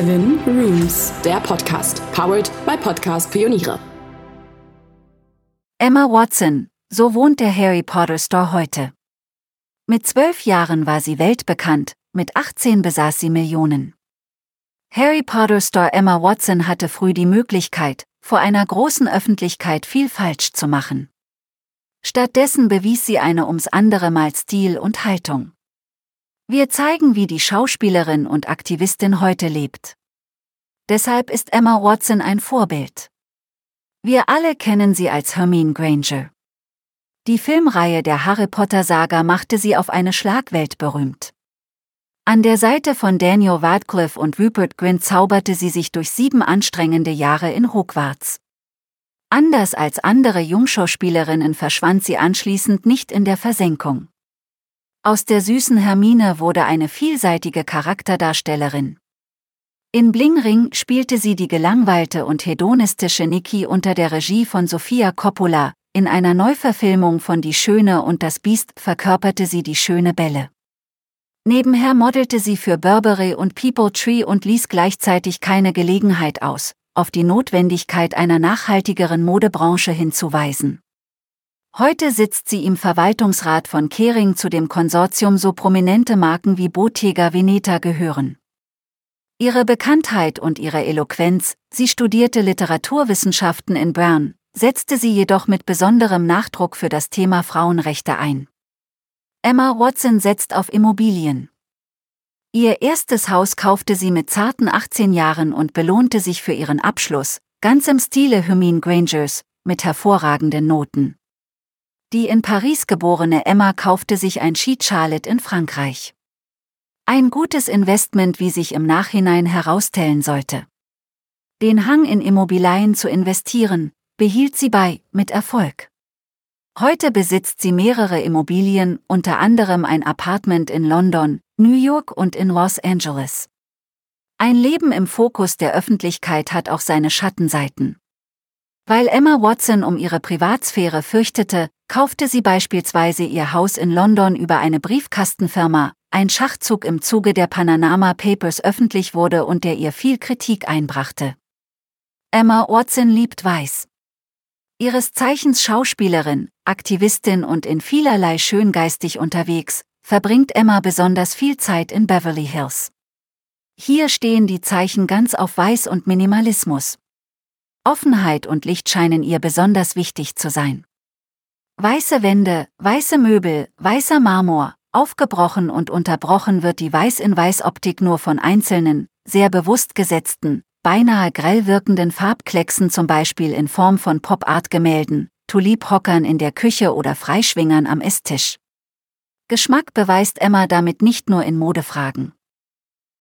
Seven Rooms, der Podcast, powered by Podcast Pioniere. Emma Watson, so wohnt der Harry Potter Store heute. Mit zwölf Jahren war sie weltbekannt, mit 18 besaß sie Millionen. Harry Potter Store Emma Watson hatte früh die Möglichkeit, vor einer großen Öffentlichkeit viel falsch zu machen. Stattdessen bewies sie eine ums andere Mal Stil und Haltung. Wir zeigen, wie die Schauspielerin und Aktivistin heute lebt. Deshalb ist Emma Watson ein Vorbild. Wir alle kennen sie als Hermine Granger. Die Filmreihe der Harry Potter Saga machte sie auf eine Schlagwelt berühmt. An der Seite von Daniel Radcliffe und Rupert Grint zauberte sie sich durch sieben anstrengende Jahre in Hogwarts. Anders als andere Jungschauspielerinnen verschwand sie anschließend nicht in der Versenkung. Aus der süßen Hermine wurde eine vielseitige Charakterdarstellerin. In Bling Ring spielte sie die gelangweilte und hedonistische Nikki unter der Regie von Sofia Coppola, in einer Neuverfilmung von Die Schöne und das Biest verkörperte sie die schöne Belle. Nebenher modelte sie für Burberry und People Tree und ließ gleichzeitig keine Gelegenheit aus, auf die Notwendigkeit einer nachhaltigeren Modebranche hinzuweisen. Heute sitzt sie im Verwaltungsrat von Kering, zu dem Konsortium so prominente Marken wie Bottega Veneta gehören. Ihre Bekanntheit und ihre Eloquenz, sie studierte Literaturwissenschaften in Bern, setzte sie jedoch mit besonderem Nachdruck für das Thema Frauenrechte ein. Emma Watson setzt auf Immobilien. Ihr erstes Haus kaufte sie mit zarten 18 Jahren und belohnte sich für ihren Abschluss, ganz im Stile Hermine Grangers, mit hervorragenden Noten. Die in Paris geborene Emma kaufte sich ein Ski-Charlotte in Frankreich. Ein gutes Investment, wie sich im Nachhinein herausstellen sollte. Den Hang in Immobilien zu investieren, behielt sie bei, mit Erfolg. Heute besitzt sie mehrere Immobilien, unter anderem ein Apartment in London, New York und in Los Angeles. Ein Leben im Fokus der Öffentlichkeit hat auch seine Schattenseiten. Weil Emma Watson um ihre Privatsphäre fürchtete, kaufte sie beispielsweise ihr Haus in London über eine Briefkastenfirma, ein Schachzug im Zuge der Panama Papers öffentlich wurde und der ihr viel Kritik einbrachte. Emma Watson liebt Weiß. Ihres Zeichens Schauspielerin, Aktivistin und in vielerlei schöngeistig unterwegs, verbringt Emma besonders viel Zeit in Beverly Hills. Hier stehen die Zeichen ganz auf Weiß und Minimalismus. Offenheit und Licht scheinen ihr besonders wichtig zu sein. Weiße Wände, weiße Möbel, weißer Marmor, aufgebrochen und unterbrochen wird die Weiß-in-Weiß-Optik nur von einzelnen, sehr bewusst gesetzten, beinahe grell wirkenden Farbklecksen zum Beispiel in Form von Pop-Art-Gemälden, Tulip-Hockern in der Küche oder Freischwingern am Esstisch. Geschmack beweist Emma damit nicht nur in Modefragen.